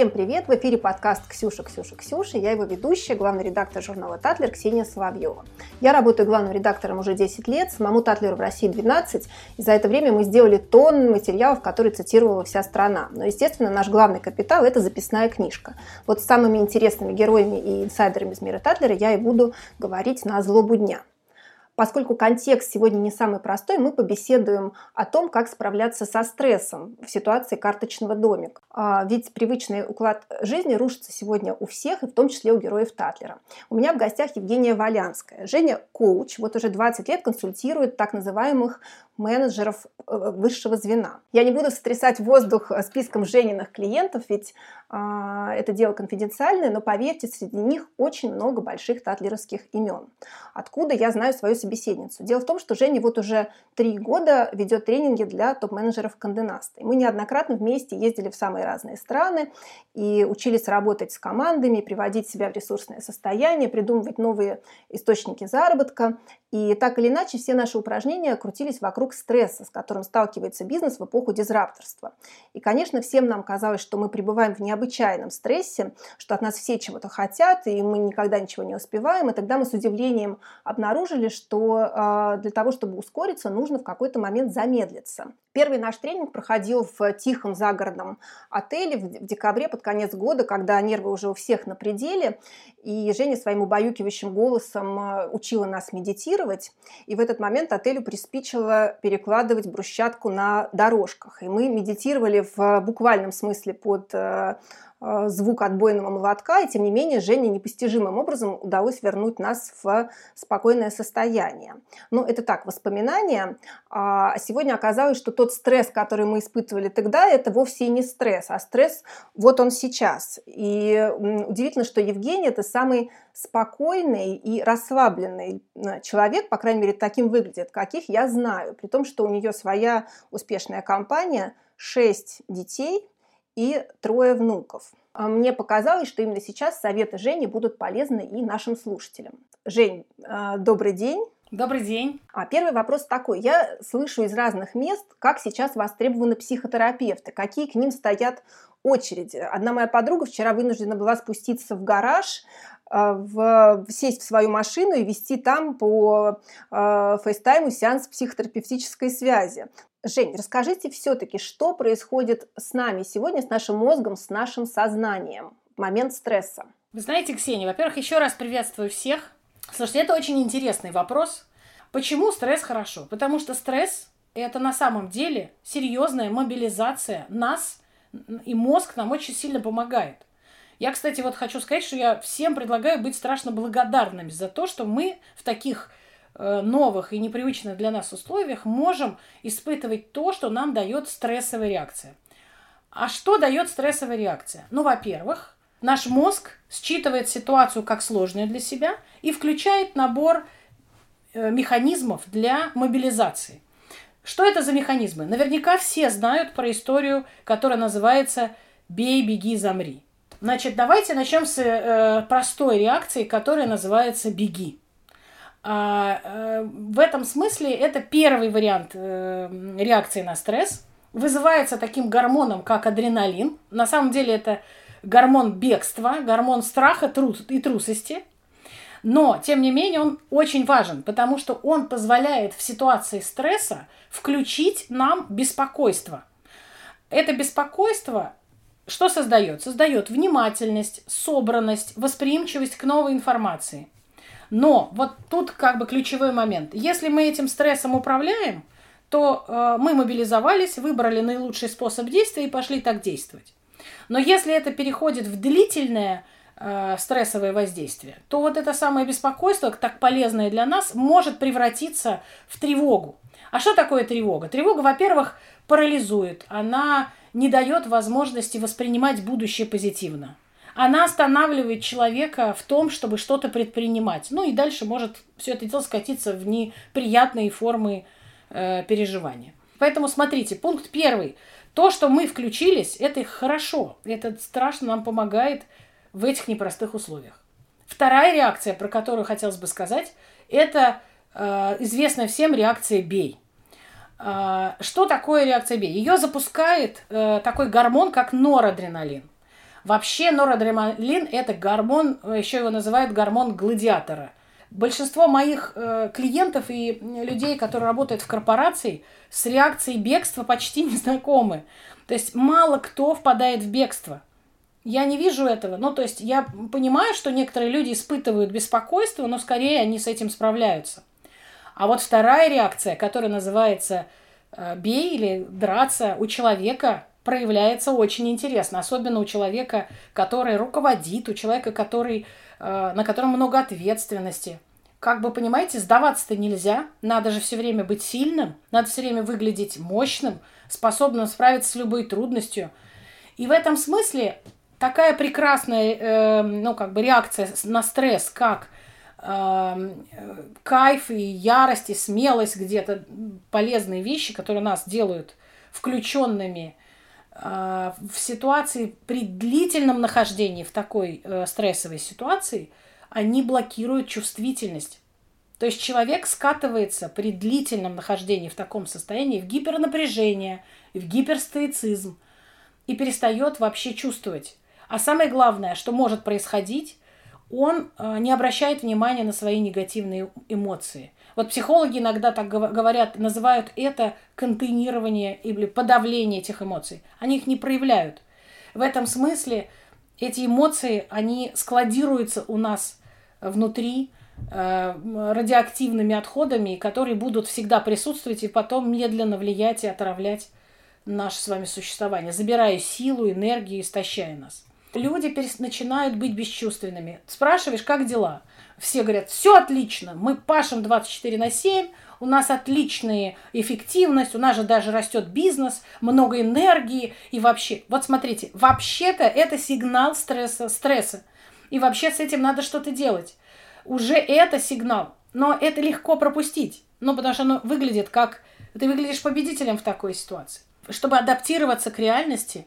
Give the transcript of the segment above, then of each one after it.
Всем привет! В эфире подкаст «Ксюша, Ксюша, Ксюша». Я его ведущая, главный редактор журнала «Татлер» Ксения Соловьева. Я работаю главным редактором уже 10 лет, самому «Татлеру» в России 12, и за это время мы сделали тонн материалов, которые цитировала вся страна. Но, естественно, наш главный капитал – это записная книжка. Вот с самыми интересными героями и инсайдерами из мира Татлера я и буду говорить на злобу дня. Поскольку контекст сегодня не самый простой, мы побеседуем о том, как справляться со стрессом в ситуации карточного домика. А, ведь привычный уклад жизни рушится сегодня у всех, и в том числе у героев Татлера. У меня в гостях Евгения Валянская. Женя – коуч, вот уже 20 лет консультирует так называемых менеджеров э, высшего звена. Я не буду сотрясать воздух э, списком Жениных клиентов, ведь а, это дело конфиденциальное, но поверьте, среди них очень много больших татлеровских имен. Откуда я знаю свою собеседницу? Дело в том, что Женя вот уже три года ведет тренинги для топ-менеджеров Канденаста. Мы неоднократно вместе ездили в самые разные страны и учились работать с командами, приводить себя в ресурсное состояние, придумывать новые источники заработка. И так или иначе все наши упражнения крутились вокруг стресса, с которым сталкивается бизнес в эпоху дизрапторства. И, конечно, всем нам казалось, что мы пребываем в необычайном стрессе, что от нас все чего-то хотят, и мы никогда ничего не успеваем. И тогда мы с удивлением обнаружили, что э, для того, чтобы ускориться, нужно в какой-то момент замедлиться. Первый наш тренинг проходил в тихом загородном отеле в декабре под конец года, когда нервы уже у всех на пределе. И Женя своим убаюкивающим голосом э, учила нас медитировать. И в этот момент отелю приспичило перекладывать брусчатку на дорожках. И мы медитировали в буквальном смысле под э, звук отбойного молотка, и тем не менее Жене непостижимым образом удалось вернуть нас в спокойное состояние. Ну, это так, воспоминания. А сегодня оказалось, что тот стресс, который мы испытывали тогда, это вовсе и не стресс, а стресс вот он сейчас. И удивительно, что Евгений – это самый спокойный и расслабленный э, человек, по крайней мере, таким выглядит, каких я знаю, при том, что у нее своя успешная компания, шесть детей – и трое внуков. А мне показалось, что именно сейчас советы Жени будут полезны и нашим слушателям. Жень, а, добрый день. Добрый день. А первый вопрос такой. Я слышу из разных мест, как сейчас востребованы психотерапевты, какие к ним стоят очереди. Одна моя подруга вчера вынуждена была спуститься в гараж, а, в, сесть в свою машину и вести там по э, фейстайму сеанс психотерапевтической связи. Жень, расскажите все-таки, что происходит с нами сегодня, с нашим мозгом, с нашим сознанием в момент стресса? Вы знаете, Ксения, во-первых, еще раз приветствую всех. Слушайте, это очень интересный вопрос. Почему стресс хорошо? Потому что стресс – это на самом деле серьезная мобилизация нас, и мозг нам очень сильно помогает. Я, кстати, вот хочу сказать, что я всем предлагаю быть страшно благодарными за то, что мы в таких новых и непривычных для нас условиях можем испытывать то, что нам дает стрессовая реакция. А что дает стрессовая реакция? Ну, во-первых, наш мозг считывает ситуацию как сложную для себя и включает набор э, механизмов для мобилизации. Что это за механизмы? Наверняка все знают про историю, которая называется «бей, беги, замри». Значит, давайте начнем с э, простой реакции, которая называется «беги». А, э, в этом смысле это первый вариант э, реакции на стресс. Вызывается таким гормоном, как адреналин. На самом деле это гормон бегства, гормон страха трус и трусости. Но, тем не менее, он очень важен, потому что он позволяет в ситуации стресса включить нам беспокойство. Это беспокойство что создает? Создает внимательность, собранность, восприимчивость к новой информации – но вот тут как бы ключевой момент. Если мы этим стрессом управляем, то э, мы мобилизовались, выбрали наилучший способ действия и пошли так действовать. Но если это переходит в длительное э, стрессовое воздействие, то вот это самое беспокойство, так полезное для нас, может превратиться в тревогу. А что такое тревога? Тревога, во-первых, парализует. Она не дает возможности воспринимать будущее позитивно она останавливает человека в том, чтобы что-то предпринимать. Ну и дальше может все это дело скатиться в неприятные формы э, переживания. Поэтому смотрите, пункт первый. То, что мы включились, это хорошо. Это страшно нам помогает в этих непростых условиях. Вторая реакция, про которую хотелось бы сказать, это э, известная всем реакция «бей». Э, что такое реакция «бей»? Ее запускает э, такой гормон, как норадреналин. Вообще норадреналин – это гормон, еще его называют гормон гладиатора. Большинство моих э, клиентов и людей, которые работают в корпорации, с реакцией бегства почти не знакомы. То есть мало кто впадает в бегство. Я не вижу этого. Ну, то есть я понимаю, что некоторые люди испытывают беспокойство, но скорее они с этим справляются. А вот вторая реакция, которая называется э, бей или драться у человека, проявляется очень интересно, особенно у человека, который руководит, у человека, который, э, на котором много ответственности. Как бы, понимаете, сдаваться-то нельзя, надо же все время быть сильным, надо все время выглядеть мощным, способным справиться с любой трудностью. И в этом смысле такая прекрасная, э, ну, как бы реакция на стресс, как э, кайф и ярость и смелость где-то, полезные вещи, которые нас делают включенными в ситуации при длительном нахождении в такой э, стрессовой ситуации, они блокируют чувствительность. То есть человек скатывается при длительном нахождении в таком состоянии в гипернапряжение, в гиперстоицизм и перестает вообще чувствовать. А самое главное, что может происходить, он э, не обращает внимания на свои негативные эмоции. Вот психологи иногда так говорят, называют это контейнирование или подавление этих эмоций. Они их не проявляют. В этом смысле эти эмоции, они складируются у нас внутри э, радиоактивными отходами, которые будут всегда присутствовать и потом медленно влиять и отравлять наше с вами существование, забирая силу, энергию, истощая нас люди перес... начинают быть бесчувственными. Спрашиваешь, как дела? Все говорят, все отлично, мы пашем 24 на 7, у нас отличная эффективность, у нас же даже растет бизнес, много энергии и вообще. Вот смотрите, вообще-то это сигнал стресса, стресса. И вообще с этим надо что-то делать. Уже это сигнал. Но это легко пропустить. Ну, потому что оно выглядит как... Ты выглядишь победителем в такой ситуации. Чтобы адаптироваться к реальности,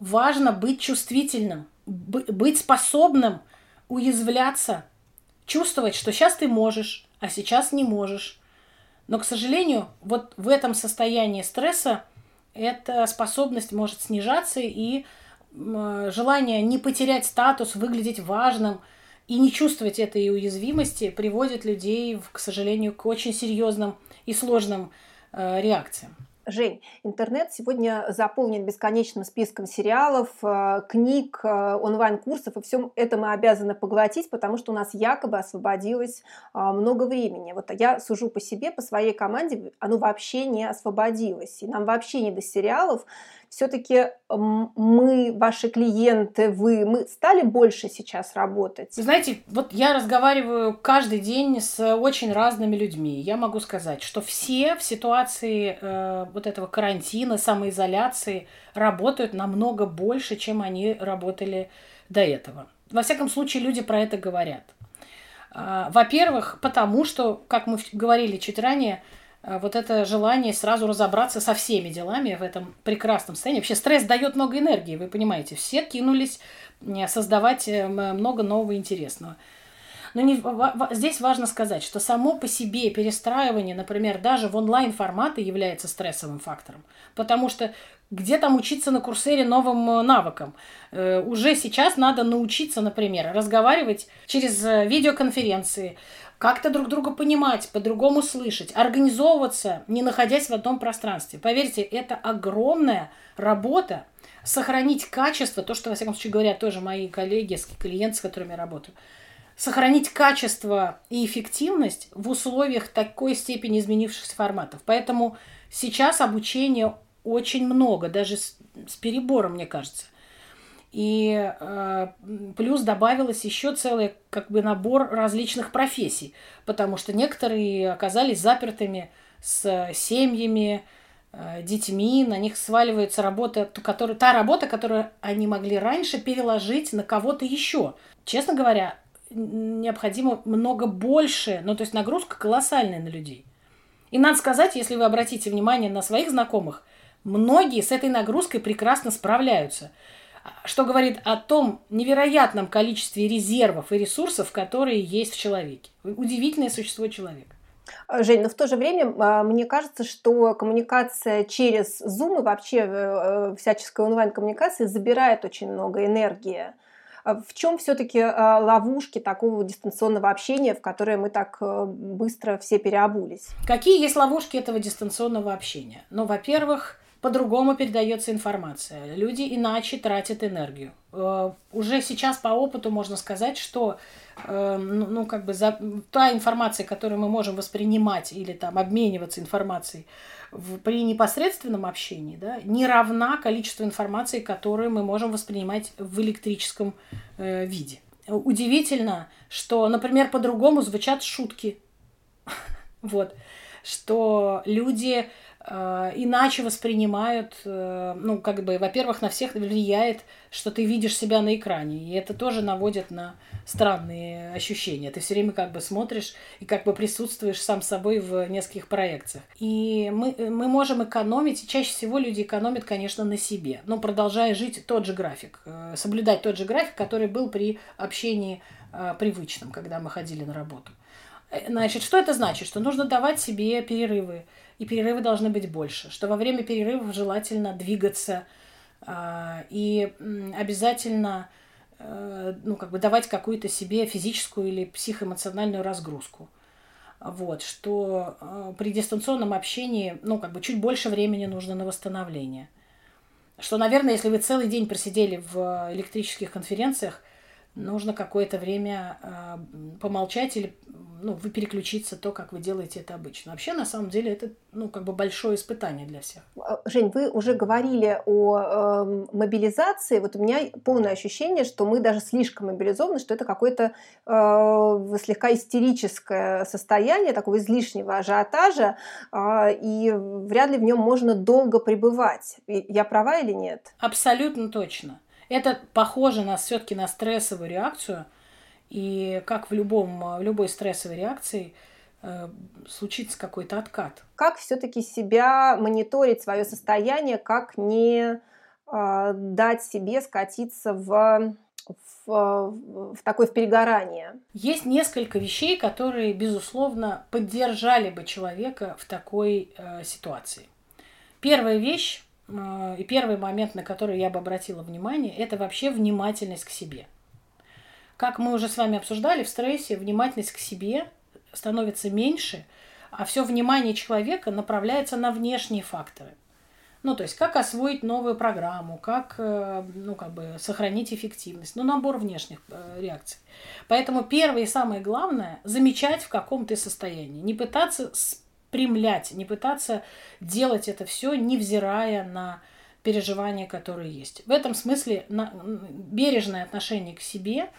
важно быть чувствительным, быть способным уязвляться, чувствовать, что сейчас ты можешь, а сейчас не можешь. Но, к сожалению, вот в этом состоянии стресса эта способность может снижаться, и желание не потерять статус, выглядеть важным и не чувствовать этой уязвимости приводит людей, к сожалению, к очень серьезным и сложным э, реакциям. Жень, интернет сегодня заполнен бесконечным списком сериалов, э, книг, э, онлайн-курсов, и всем это мы обязаны поглотить, потому что у нас якобы освободилось а, много времени. Вот я сужу по себе, по своей команде, оно вообще не освободилось, и нам вообще не до сериалов, все-таки мы, ваши клиенты, вы, мы стали больше сейчас работать? Знаете, вот я разговариваю каждый день с очень разными людьми. Я могу сказать, что все в ситуации э, вот этого карантина, самоизоляции работают намного больше, чем они работали до этого. Во всяком случае, люди про это говорят. А, во-первых, потому что, как мы говорили чуть ранее, вот это желание сразу разобраться со всеми делами в этом прекрасном состоянии. Вообще стресс дает много энергии, вы понимаете. Все кинулись создавать э, много нового интересного. Но не, здесь важно сказать, что само по себе перестраивание, например, даже в онлайн-форматы является стрессовым фактором. Потому что где там учиться на курсере новым э, навыкам? Э, уже сейчас надо научиться, например, разговаривать через видеоконференции, как-то друг друга понимать, по-другому слышать, организовываться, не находясь в одном пространстве. Поверьте, это огромная работа, сохранить качество, то, что, во всяком случае, говорят тоже мои коллеги, клиенты, с которыми я работаю, сохранить качество и эффективность в условиях такой степени изменившихся форматов. Поэтому сейчас обучения очень много, даже с, с перебором, мне кажется. И э, плюс добавилось еще целый как бы набор различных профессий, потому что некоторые оказались запертыми с семьями, э, детьми, на них сваливается работа, которая, та работа, которую они могли раньше переложить на кого-то еще. Честно говоря, необходимо много больше, ну то есть нагрузка колоссальная на людей. И надо сказать, если вы обратите внимание на своих знакомых, многие с этой нагрузкой прекрасно справляются – что говорит о том невероятном количестве резервов и ресурсов, которые есть в человеке. Удивительное существо человека. А, Жень, но в то же время а, мне кажется, что коммуникация через Zoom и вообще э, всяческая онлайн-коммуникация забирает очень много энергии. А в чем все-таки ловушки такого дистанционного общения, в которое мы так э, быстро все переобулись? Какие есть ловушки этого дистанционного общения? Ну, во-первых, по-другому передается информация. Люди иначе тратят энергию. Э, уже сейчас по опыту можно сказать, что э, ну, ну, как бы за, та информация, которую мы можем воспринимать или там обмениваться информацией в, при непосредственном общении, да, не равна количеству информации, которую мы можем воспринимать в электрическом э, виде. Удивительно, что, например, по-другому звучат шутки. Вот. Что люди иначе воспринимают, э, ну, как бы, во-первых, на всех влияет, что ты видишь себя на экране, и это тоже наводит на странные ощущения. Ты все время как бы смотришь и как бы присутствуешь сам собой в нескольких проекциях. И мы, мы можем экономить, чаще всего люди экономят, конечно, на себе, но продолжая жить тот же график, э, соблюдать тот же график, который был при общении привычном, когда мы ходили на работу. Значит, что это значит? Что нужно давать себе перерывы, и перерывы должны быть больше, что во время перерывов желательно двигаться э, и обязательно э, ну, как бы давать какую-то себе физическую или психоэмоциональную разгрузку. Вот, что э, при дистанционном общении, ну, как бы чуть больше времени нужно на восстановление. Что, наверное, если вы целый день просидели в электрических конференциях, нужно какое-то время э, помолчать или ну, вы переключиться то, как вы делаете это обычно. Вообще, на самом деле, это ну, как бы большое испытание для всех. А, Жень, вы уже говорили о э, мобилизации. Вот у меня полное ощущение, что мы даже слишком мобилизованы, что это какое-то э, слегка истерическое состояние, такого излишнего ажиотажа, э, и вряд ли в нем можно долго пребывать. Я права или нет? Абсолютно точно. Это похоже на все-таки на стрессовую реакцию. И как в, любом, в любой стрессовой реакции э, случится какой-то откат. Как все-таки себя мониторить свое состояние, как не э, дать себе скатиться в в, в такое в перегорание. Есть несколько вещей, которые, безусловно, поддержали бы человека в такой э, ситуации. Первая вещь и первый момент, на который я бы обратила внимание, это вообще внимательность к себе. Как мы уже с вами обсуждали, в стрессе внимательность к себе становится меньше, а все внимание человека направляется на внешние факторы. Ну, то есть, как освоить новую программу, как, э, ну, как бы, сохранить эффективность, ну, набор внешних э, реакций. Поэтому первое и самое главное – замечать, в каком ты состоянии. Не пытаться примлять, не пытаться делать это все, невзирая на переживания, которые есть. В этом смысле на, бережное отношение к себе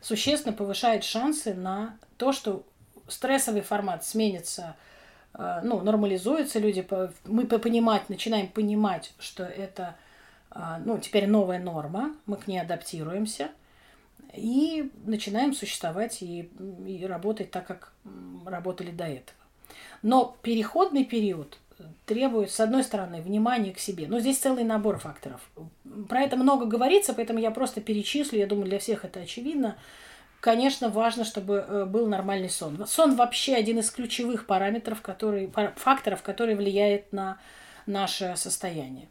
существенно повышает шансы на то, что стрессовый формат сменится, э, ну, нормализуется, люди, мы понимать, начинаем понимать, что это, э, ну, теперь новая норма, мы к ней адаптируемся и начинаем существовать и, и работать так, как работали до этого. Но переходный период требует, с одной стороны, внимания к себе. Но здесь целый набор факторов. Про это много говорится, поэтому я просто перечислю. Я думаю, для всех это очевидно. Конечно, важно, чтобы э, был нормальный сон. Сон вообще один из ключевых параметров, который, факторов, который влияет на наше состояние.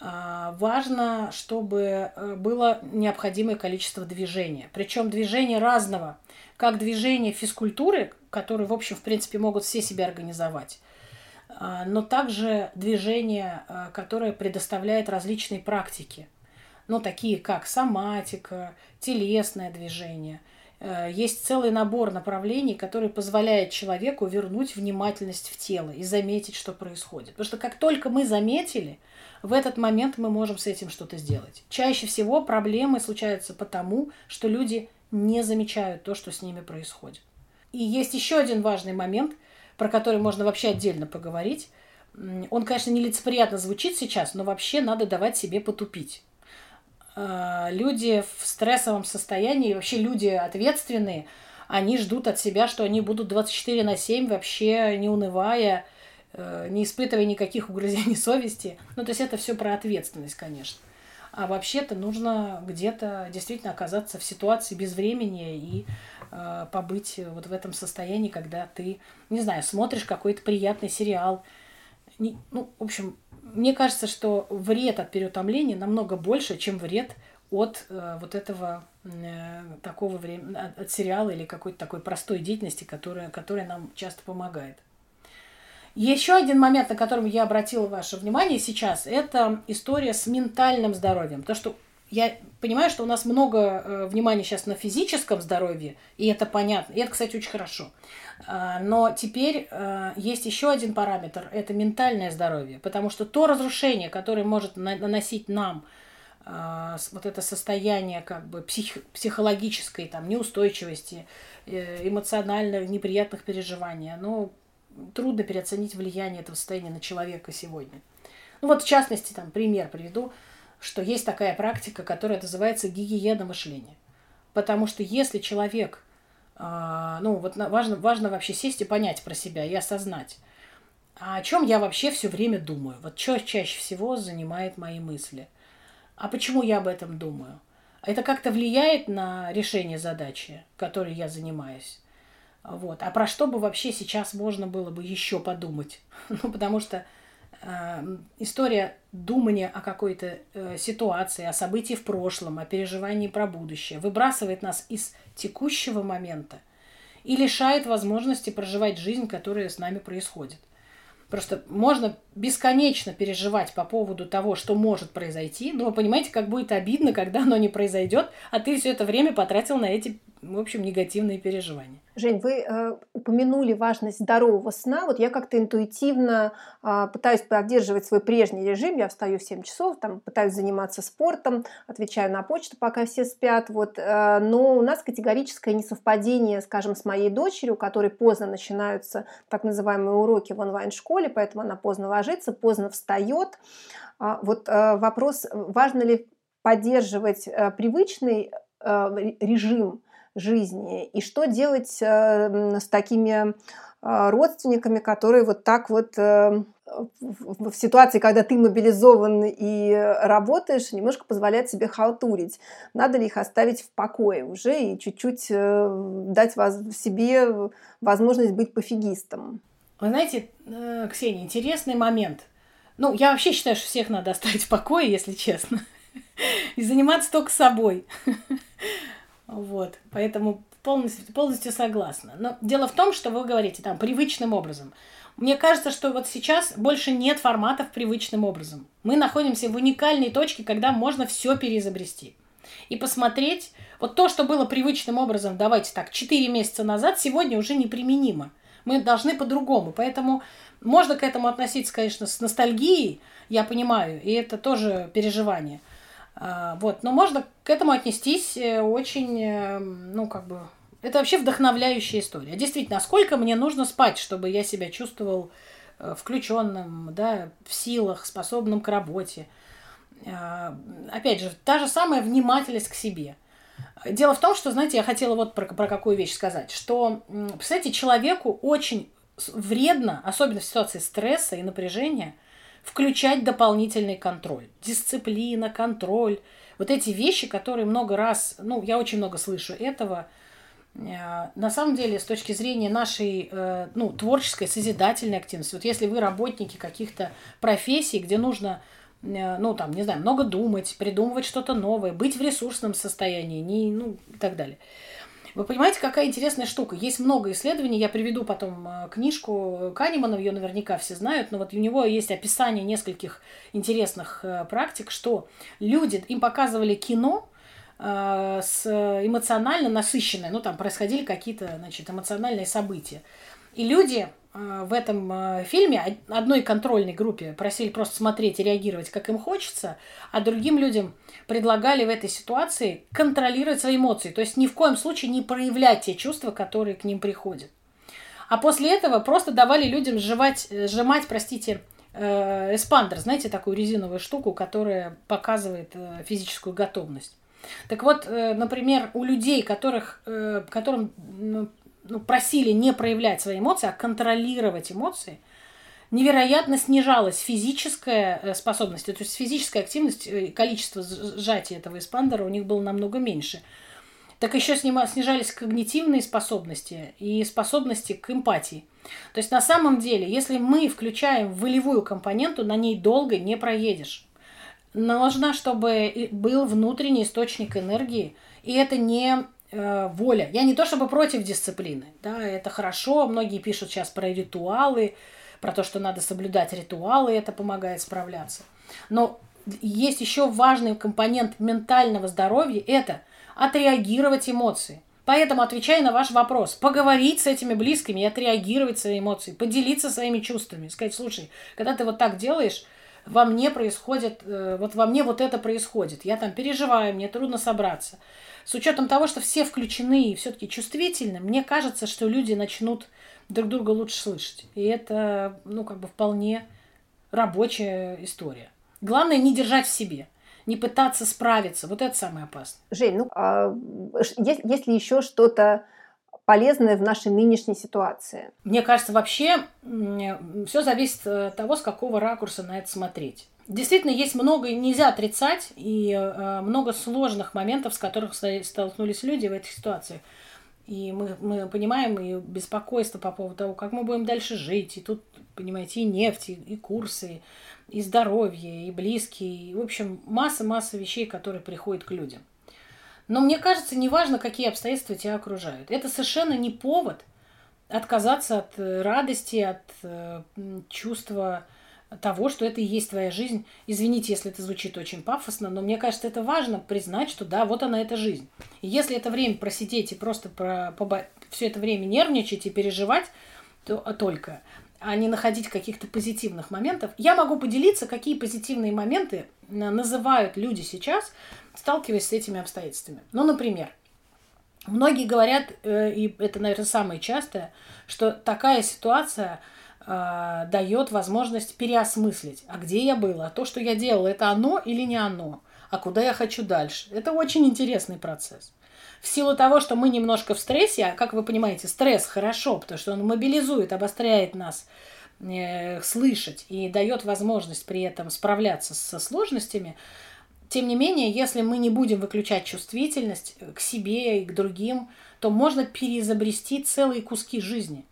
А, важно, чтобы э, было необходимое количество движения. Причем движения разного. Как движение физкультуры, которые, в общем, в принципе, могут все себя организовать, а, но также движение, а, которое предоставляет различные практики, ну, такие как соматика, телесное движение. Э, есть целый набор направлений, который позволяет человеку вернуть внимательность в тело и заметить, что происходит. Потому что как только мы заметили, в этот момент мы можем с этим что-то сделать. Чаще всего проблемы случаются потому, что люди не замечают то, что с ними происходит. И есть еще один важный момент, про который можно вообще отдельно поговорить. Он, конечно, нелицеприятно звучит сейчас, но вообще надо давать себе потупить. А, люди в стрессовом состоянии, вообще люди ответственные, они ждут от себя, что они будут 24 на 7 вообще не унывая, э, не испытывая никаких угрызений совести. Ну, то есть это все про ответственность, конечно. А вообще-то нужно где-то действительно оказаться в ситуации без времени и э, побыть вот в этом состоянии, когда ты, не знаю, смотришь какой-то приятный сериал. Не, ну, в общем, мне кажется, что вред от переутомления намного больше, чем вред от э, вот этого э, такого времени, от, от сериала или какой-то такой простой деятельности, которая, которая нам часто помогает. Еще один момент, на котором я обратила ваше внимание сейчас, это история с ментальным здоровьем. То, что я понимаю, что у нас много э, внимания сейчас на физическом здоровье, и это понятно, и это, кстати, очень хорошо. Э, но теперь э, есть еще один параметр, это ментальное здоровье, потому что то разрушение, которое может на- наносить нам э, вот это состояние как бы псих, психологической там неустойчивости, э, эмоционально неприятных переживаний, оно трудно переоценить влияние этого состояния на человека сегодня. Ну вот, в частности, там пример приведу, что есть такая практика, которая называется гигиена мышления. Потому что если человек, э, ну вот важно, важно вообще сесть и понять про себя и осознать, а о чем я вообще все время думаю, вот что чаще всего занимает мои мысли, а почему я об этом думаю, это как-то влияет на решение задачи, которой я занимаюсь. Вот. А про что бы вообще сейчас можно было бы еще подумать? ну, потому что история думания о какой-то э, ситуации, о событии в прошлом, о переживании про будущее выбрасывает нас из текущего момента и лишает возможности проживать жизнь, которая с нами происходит. Просто можно бесконечно переживать по поводу того, что может произойти, но вы понимаете, как будет обидно, когда оно не произойдет, а ты все это время потратил на эти в общем, негативные переживания. Жень, вы э, упомянули важность здорового сна. Вот я как-то интуитивно э, пытаюсь поддерживать свой прежний режим. Я встаю в 7 часов, там, пытаюсь заниматься спортом, отвечаю на почту, пока все спят. Вот, э, но у нас категорическое несовпадение, скажем, с моей дочерью, у которой поздно начинаются так называемые уроки в онлайн-школе, поэтому она поздно ложится, поздно встает. Э, вот э, вопрос, важно ли поддерживать э, привычный э, режим, жизни. И что делать э, с такими э, родственниками, которые вот так вот э, в ситуации, когда ты мобилизован и работаешь, немножко позволяют себе халтурить. Надо ли их оставить в покое уже и чуть-чуть дать себе возможность быть пофигистом? Вы знаете, Ксения, интересный момент. Ну, я вообще считаю, что всех надо оставить в покое, если честно. И заниматься только собой. Вот, поэтому полностью, полностью согласна. Но дело в том, что вы говорите там привычным образом. Мне кажется, что вот сейчас больше нет форматов привычным образом. Мы находимся в уникальной точке, когда можно все переизобрести. И посмотреть, вот то, что было привычным образом, давайте так, 4 месяца назад, сегодня уже неприменимо. Мы должны по-другому. Поэтому можно к этому относиться, конечно, с ностальгией, я понимаю, и это тоже переживание. А, вот, но можно к этому отнестись э, очень, э, ну, как бы, это вообще вдохновляющая история. Действительно, сколько мне нужно спать, чтобы я себя чувствовал э, включенным, да, в силах, способным к работе. А, опять же, та же самая внимательность к себе. Дело в том, что, знаете, я хотела вот про, про какую вещь сказать, что, представляете, человеку очень вредно, особенно в ситуации стресса и напряжения – включать дополнительный контроль. Дисциплина, контроль. Вот эти вещи, которые много раз, ну, я очень много слышу этого, э, на самом деле, с точки зрения нашей э, ну, творческой, созидательной активности, вот если вы работники каких-то профессий, где нужно, э, ну, там, не знаю, много думать, придумывать что-то новое, быть в ресурсном состоянии, не, ну, и так далее – вы понимаете, какая интересная штука? Есть много исследований, я приведу потом э, книжку Канемана, ее наверняка все знают, но вот у него есть описание нескольких интересных э, практик, что люди, им показывали кино, э, с эмоционально насыщенное, ну там происходили какие-то, значит, эмоциональные события. И люди в этом э, фильме одной контрольной группе просили просто смотреть и реагировать, как им хочется, а другим людям предлагали в этой ситуации контролировать свои эмоции, то есть ни в коем случае не проявлять те чувства, которые к ним приходят. А после этого просто давали людям сжимать, э, сжимать простите, эспандер, знаете, такую резиновую штуку, которая показывает физическую готовность. Так вот, например, у людей, которых, которым ну, просили не проявлять свои эмоции, а контролировать эмоции, невероятно снижалась физическая э, способность. То есть физическая активность, э, количество сжатия этого эспандера у них было намного меньше. так еще снижались когнитивные способности и способности к эмпатии. То есть на самом деле, если мы включаем волевую компоненту, на ней долго не проедешь. Нужно, чтобы был внутренний источник энергии, и это не э, воля. Я не то чтобы против дисциплины, да, это хорошо. Многие пишут сейчас про ритуалы, про то, что надо соблюдать ритуалы, это помогает справляться. Но есть еще важный компонент ментального здоровья – это отреагировать эмоции. Поэтому, отвечая на ваш вопрос, поговорить с этими близкими и отреагировать свои эмоции, поделиться своими чувствами, сказать, слушай, когда ты вот так делаешь, во мне происходит, э, вот во мне вот это происходит, я там переживаю, мне трудно собраться. С учетом того, что все включены и все-таки чувствительны, мне кажется, что люди начнут друг друга лучше слышать. И это, ну, как бы вполне рабочая история. Главное не держать в себе не пытаться справиться. Вот это самое опасное. Жень, ну, а есть, есть ли еще что-то полезное в нашей нынешней ситуации? Мне кажется, вообще все зависит от того, с какого ракурса на это смотреть. Действительно, есть много, нельзя отрицать, и э, много сложных моментов, с которых столкнулись люди в этих ситуациях. И мы, мы понимаем и беспокойство по поводу того, как мы будем дальше жить. И тут, понимаете, и нефть, и, и курсы, и здоровье, и близкие. И, в общем, масса-масса вещей, которые приходят к людям. Но мне кажется, неважно, какие обстоятельства тебя окружают. Это совершенно не повод отказаться от э, радости, от э, чувства того, что это и есть твоя жизнь. Извините, если это звучит очень пафосно, но мне кажется, это важно признать, что да, вот она эта жизнь. И если это время просидеть и просто про, побо... все это время нервничать и переживать, то а только, а не находить каких-то позитивных моментов, я могу поделиться, какие позитивные моменты называют люди сейчас, сталкиваясь с этими обстоятельствами. Ну, например, многие говорят, э, и это, наверное, самое частое, что такая ситуация – э, дает возможность переосмыслить, а где я была, то, что я делала, это оно или не оно, а куда я хочу дальше. Это очень интересный процесс. В силу того, что мы немножко в стрессе, а как вы понимаете, стресс хорошо, потому что он мобилизует, обостряет нас э, слышать и дает возможность при этом справляться со сложностями, тем не менее, если мы не будем выключать чувствительность к себе и к другим, то можно переизобрести целые куски жизни.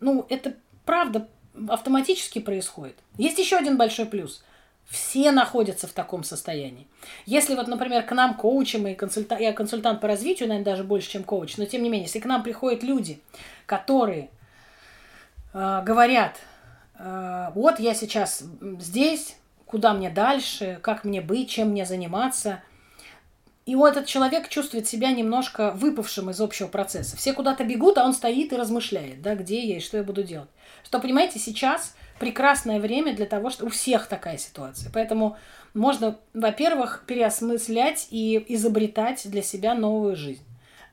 Ну, это правда автоматически происходит. Есть еще один большой плюс. Все находятся в таком состоянии. Если вот, например, к нам коучем и консультант, я консультант по развитию, наверное, даже больше, чем коуч, но тем не менее, если к нам приходят люди, которые э, говорят, э, вот я сейчас здесь, куда мне дальше, как мне быть, чем мне заниматься – и вот этот человек чувствует себя немножко выпавшим из общего процесса. Все куда-то бегут, а он стоит и размышляет, да, где я и что я буду делать. Что, понимаете, сейчас прекрасное время для того, что у всех такая ситуация. Поэтому можно, во-первых, переосмыслять и изобретать для себя новую жизнь.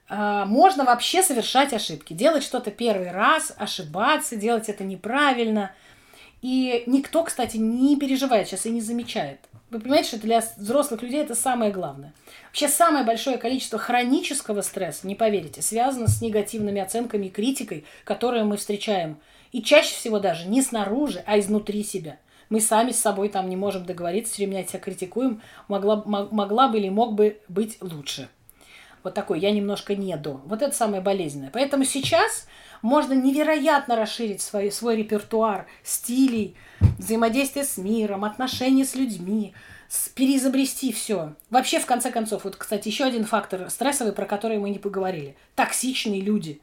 А, можно вообще совершать ошибки, делать что-то первый раз, ошибаться, делать это неправильно. И никто, кстати, не переживает сейчас и не замечает. Вы понимаете, что для взрослых людей это самое главное. Вообще самое большое количество хронического стресса, не поверите, связано с негативными оценками и критикой, которые мы встречаем. И чаще всего даже не снаружи, а изнутри себя. Мы сами с собой там не можем договориться, все время себя критикуем, могла, могла бы или мог бы быть лучше. Вот такой, я немножко не до. Вот это самое болезненное. Поэтому сейчас можно невероятно расширить свой, свой репертуар стилей, взаимодействия с миром, отношения с людьми, переизобрести все. Вообще, в конце концов, вот, кстати, еще один фактор стрессовый, про который мы не поговорили. Токсичные люди.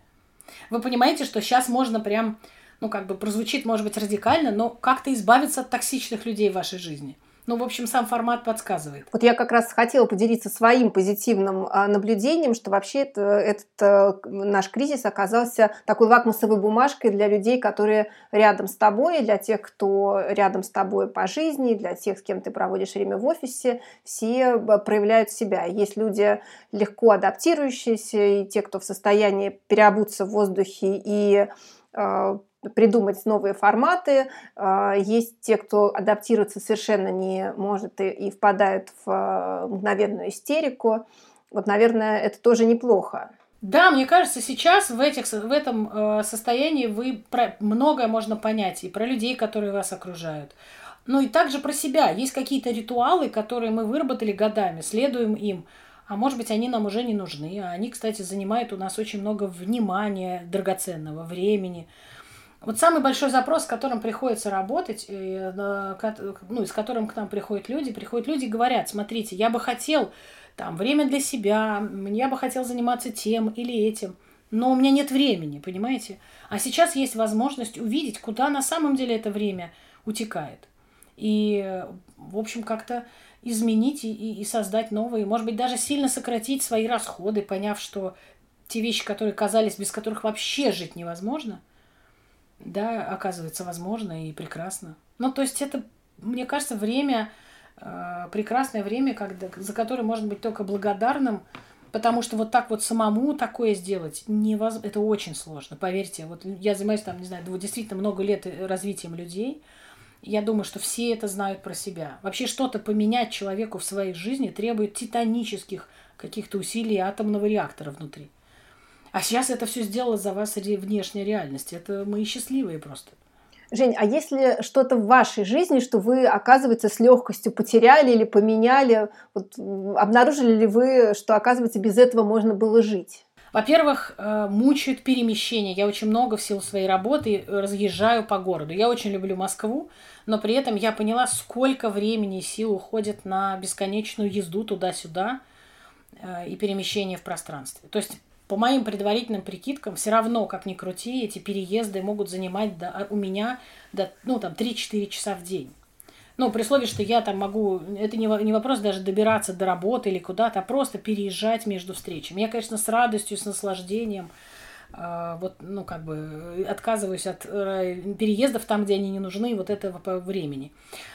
Вы понимаете, что сейчас можно прям, ну, как бы прозвучит, может быть, радикально, но как-то избавиться от токсичных людей в вашей жизни – ну, в общем, сам формат подсказывает. Вот я как раз хотела поделиться своим позитивным а, наблюдением, что вообще это, этот э, наш кризис оказался такой лакмусовой бумажкой для людей, которые рядом с тобой, для тех, кто рядом с тобой по жизни, для тех, с кем ты проводишь время в офисе, все э, проявляют себя. Есть люди легко адаптирующиеся, и те, кто в состоянии переобуться в воздухе и э, придумать новые форматы. А, есть те, кто адаптироваться совершенно не может и, и впадают в а, мгновенную истерику. Вот, наверное, это тоже неплохо. Да, мне кажется, сейчас в, этих, в этом э, состоянии вы про, многое можно понять и про людей, которые вас окружают. Ну и также про себя. Есть какие-то ритуалы, которые мы выработали годами, следуем им. а может быть, они нам уже не нужны. А они, кстати, занимают у нас очень много внимания, драгоценного времени. Вот самый большой запрос, с которым приходится работать, ну, и с которым к нам приходят люди, приходят люди и говорят, смотрите, я бы хотел там время для себя, я бы хотел заниматься тем или этим, но у меня нет времени, понимаете? А сейчас есть возможность увидеть, куда на самом деле это время утекает. И, в общем, как-то изменить и, и создать новые, может быть, даже сильно сократить свои расходы, поняв, что те вещи, которые казались, без которых вообще жить невозможно, да, оказывается, возможно и прекрасно. Ну, то есть это, мне кажется, время, э, прекрасное время, когда, за которое можно быть только благодарным, потому что вот так вот самому такое сделать невозможно, это очень сложно, поверьте. Вот я занимаюсь там, не знаю, действительно много лет развитием людей, я думаю, что все это знают про себя. Вообще что-то поменять человеку в своей жизни требует титанических каких-то усилий атомного реактора внутри. А сейчас это все сделала за вас внешняя реальность. Это мы счастливые просто. Жень, а если что-то в вашей жизни, что вы, оказывается, с легкостью потеряли или поменяли, вот, обнаружили ли вы, что, оказывается, без этого можно было жить? Во-первых, э, мучают перемещения. Я очень много в силу своей работы разъезжаю по городу. Я очень люблю Москву, но при этом я поняла, сколько времени и сил уходит на бесконечную езду туда-сюда э, и перемещение в пространстве. То есть по моим предварительным прикидкам, все равно, как ни крути, эти переезды могут занимать до, у меня до, ну, там, 3-4 часа в день. Ну, при условии, что я там могу, это не, не вопрос даже добираться до работы или куда-то, а просто переезжать между встречами. Я, конечно, с радостью, с наслаждением вот, ну, как бы отказываюсь от э, переездов там, где они не нужны, вот этого времени.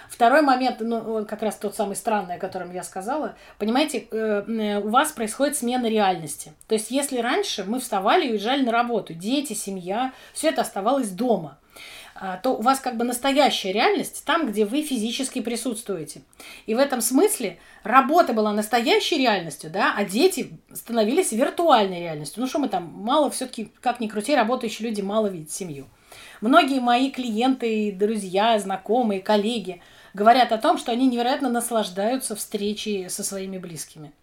Второй момент, ну, как раз тот самый странный, о котором я сказала. Понимаете, э, э, у вас происходит смена реальности. То есть, если раньше мы вставали и уезжали на работу, дети, семья, все это оставалось дома – то у вас как бы настоящая реальность там, где вы физически присутствуете. И в этом смысле работа была настоящей реальностью, да, а дети становились виртуальной реальностью. Ну что мы там, мало все-таки, как ни крути, работающие люди мало видят семью. Многие мои клиенты, друзья, знакомые, коллеги говорят о том, что они невероятно наслаждаются встречей со своими близкими.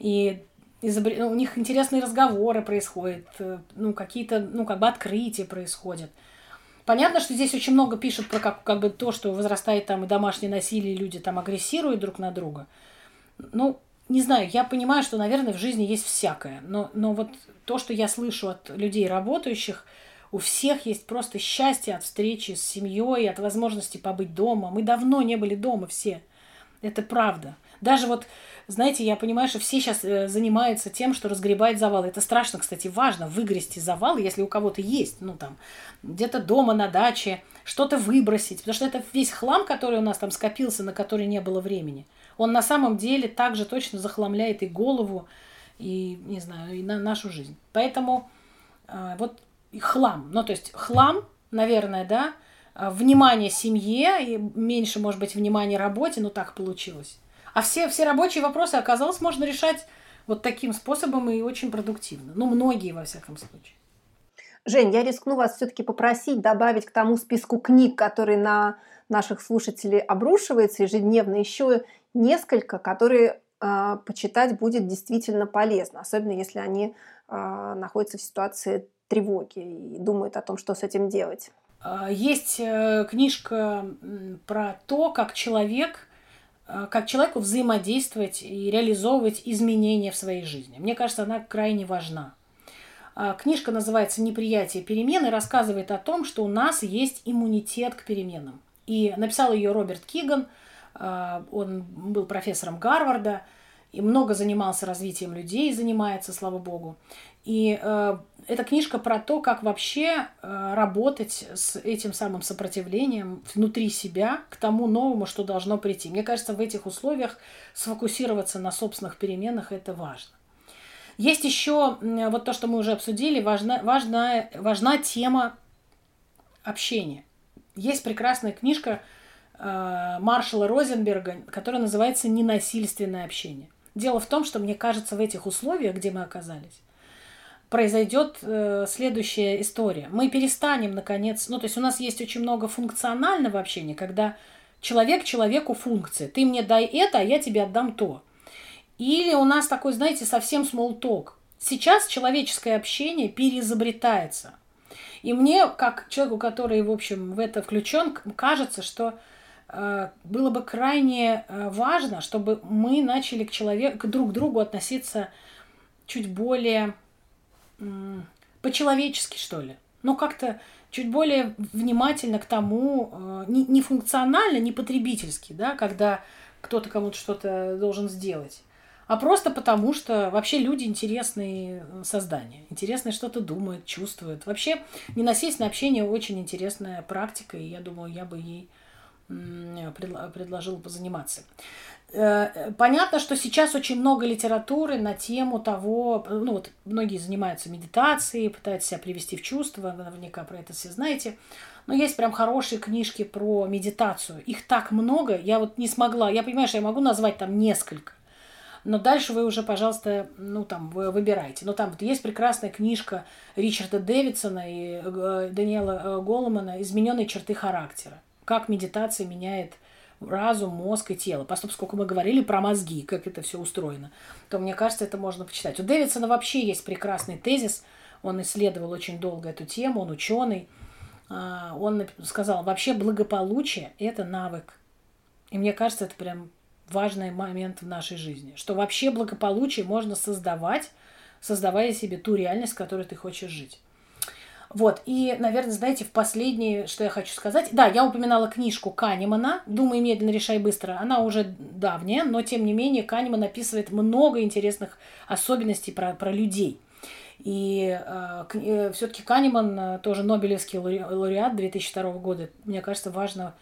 И изобр... у них интересные разговоры происходят, э, ну, какие-то, ну, как бы открытия происходят – Понятно, что здесь очень много пишут про как, как бы то, что возрастает там и домашнее насилие, и люди там агрессируют друг на друга. Ну, не знаю, я понимаю, что, наверное, в жизни есть всякое. Но, но вот то, что я слышу от людей работающих, у всех есть просто счастье от встречи с семьей, от возможности побыть дома. Мы давно не были дома все. Это правда. Даже вот знаете, я понимаю, что все сейчас э, занимаются тем, что разгребают завалы. Это страшно, кстати, важно, выгрести завал, если у кого-то есть, ну там, где-то дома, на даче, что-то выбросить. Потому что это весь хлам, который у нас там скопился, на который не было времени. Он на самом деле также точно захламляет и голову, и, не знаю, и на нашу жизнь. Поэтому э, вот хлам. Ну, то есть хлам, наверное, да, э, внимание семье и меньше, может быть, внимания работе, но так получилось. А все, все рабочие вопросы, оказалось, можно решать вот таким способом и очень продуктивно. Ну, многие, во всяком случае. Жень, я рискну вас все-таки попросить добавить к тому списку книг, который на наших слушателей обрушивается ежедневно, еще несколько, которые э, почитать будет действительно полезно, особенно если они э, находятся в ситуации тревоги и думают о том, что с этим делать. А, есть э, книжка про то, как человек как человеку взаимодействовать и реализовывать изменения в своей жизни. Мне кажется, она крайне важна. А, книжка называется «Неприятие перемен» и рассказывает о том, что у нас есть иммунитет к переменам. И написал ее Роберт Киган, а, он был профессором Гарварда, и много занимался развитием людей, занимается, слава богу. И э, эта книжка про то, как вообще э, работать с этим самым сопротивлением внутри себя к тому новому, что должно прийти. Мне кажется, в этих условиях сфокусироваться на собственных переменах это важно. Есть еще вот то, что мы уже обсудили, важна, важна, важна тема общения. Есть прекрасная книжка э, Маршала Розенберга, которая называется «Ненасильственное общение». Дело в том, что мне кажется, в этих условиях, где мы оказались, произойдет э, следующая история. Мы перестанем, наконец, ну, то есть у нас есть очень много функционального общения, когда человек человеку функции. Ты мне дай это, а я тебе отдам то. или у нас такой, знаете, совсем talk. Сейчас человеческое общение переизобретается. И мне, как человеку, который, в общем, в это включен, кажется, что э, было бы крайне э, важно, чтобы мы начали к человеку, к друг другу относиться чуть более по-человечески, что ли. Ну, как-то чуть более внимательно к тому, э, не, не функционально, не потребительски, да, когда кто-то кому-то что-то должен сделать а просто потому, что вообще люди интересные э, создания. Интересные что-то думают, чувствуют. Вообще ненасильственное общение очень интересная практика, и я думаю, я бы ей предложила позаниматься. Э, понятно, что сейчас очень много литературы на тему того, ну вот многие занимаются медитацией, пытаются себя привести в чувство, наверняка про это все знаете. Но есть прям хорошие книжки про медитацию. Их так много, я вот не смогла. Я понимаю, что я могу назвать там несколько. Но дальше вы уже, пожалуйста, ну там вы выбирайте. Но там вот есть прекрасная книжка Ричарда Дэвидсона и э, Даниэла э, Голлмана «Измененные черты характера». Как медитация меняет разум, мозг и тело. Поскольку мы говорили про мозги, как это все устроено, то мне кажется, это можно почитать. У Дэвидсона вообще есть прекрасный тезис. Он исследовал очень долго эту тему, он ученый. А, он сказал, вообще благополучие – это навык. И мне кажется, это прям важный момент в нашей жизни. Что вообще благополучие можно создавать, создавая себе ту реальность, в которой ты хочешь жить. Вот, и, наверное, знаете, в последнее, что я хочу сказать, да, я упоминала книжку Канемана «Думай медленно, решай быстро». Она уже давняя, но, тем не менее, Канеман описывает много интересных особенностей про, про людей. И э, э, все-таки Канеман э, тоже Нобелевский лауреат 2002 года. Мне кажется, важно,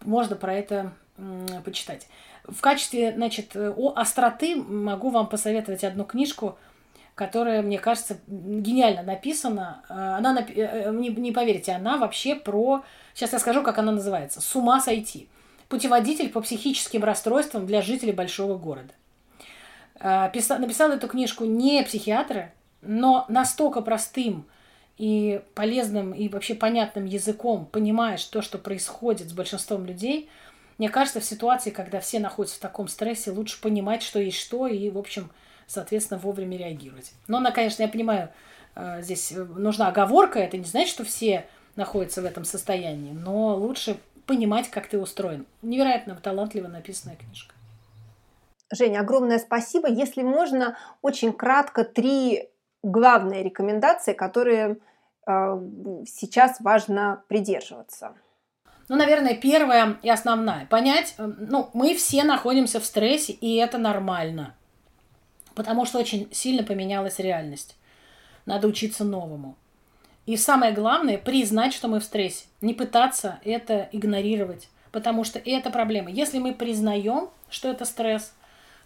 можно про это э, почитать. В качестве, значит, о остроты могу вам посоветовать одну книжку, которая, мне кажется, гениально написана. Э, она, э, э, не, не поверите, она вообще про... Сейчас я скажу, как она называется. «С ума сойти». Путеводитель по психическим расстройствам для жителей большого города. Писал, написал эту книжку не психиатры, но настолько простым и полезным и вообще понятным языком понимаешь то, что происходит с большинством людей – мне кажется, в ситуации, когда все находятся в таком стрессе, лучше понимать, что есть что, и, в общем, соответственно, вовремя реагировать. Но, она, конечно, я понимаю, э, здесь э, нужна оговорка, это не значит, что все находятся в этом состоянии, но лучше понимать, как ты устроен. Невероятно талантливо написанная книжка. Женя, огромное спасибо. Если можно, очень кратко три главные рекомендации, которые э, сейчас важно придерживаться. Ну, наверное, первая и основная. Понять, э, ну, мы все находимся в стрессе, и это нормально. Потому что очень сильно поменялась реальность. Надо учиться новому. И самое главное, признать, что мы в стрессе. Не пытаться это игнорировать. Потому что это проблема. Если мы признаем, что это стресс,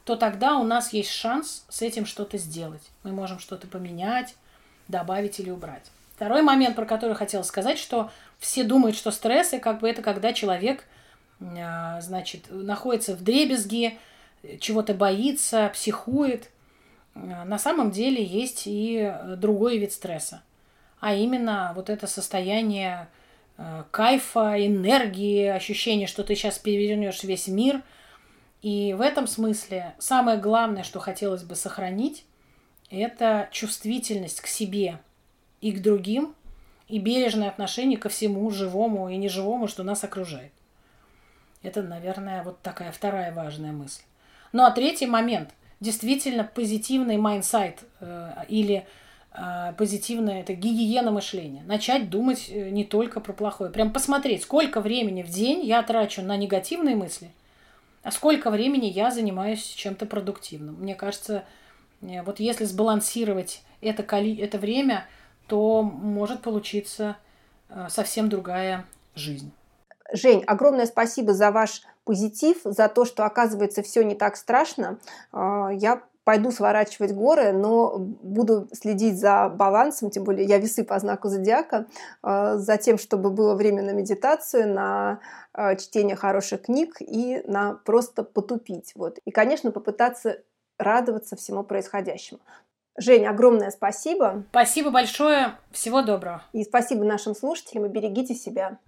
то тогда у нас есть шанс с этим что-то сделать. Мы можем что-то поменять, добавить или убрать. Второй момент, про который хотела сказать, что все думают, что стресс и как бы это когда человек, а, значит, находится в дребезге, чего-то боится, психует. А, на самом деле есть и другой вид стресса, а именно вот это состояние а, кайфа, энергии, ощущение, что ты сейчас перевернешь весь мир. И в этом смысле самое главное, что хотелось бы сохранить, это чувствительность к себе и к другим – и бережное отношение ко всему живому и неживому, что нас окружает. Это, наверное, вот такая вторая важная мысль. Ну а третий момент. Действительно позитивный mindset э, или э, позитивная это гигиена мышления. Начать думать э, не только про плохое. Прям посмотреть, сколько времени в день я трачу на негативные мысли, а сколько времени я занимаюсь чем-то продуктивным. Мне кажется, вот если сбалансировать это, это время, то может получиться совсем другая жизнь. Жень, огромное спасибо за ваш позитив, за то, что оказывается все не так страшно. А, я пойду сворачивать горы, но буду следить за балансом, тем более я весы по знаку зодиака, а, за тем, чтобы было время на медитацию, на а, чтение хороших книг и на просто потупить. Вот. И, конечно, попытаться радоваться всему происходящему. Жень, огромное спасибо. Спасибо большое. Всего доброго. И спасибо нашим слушателям и берегите себя.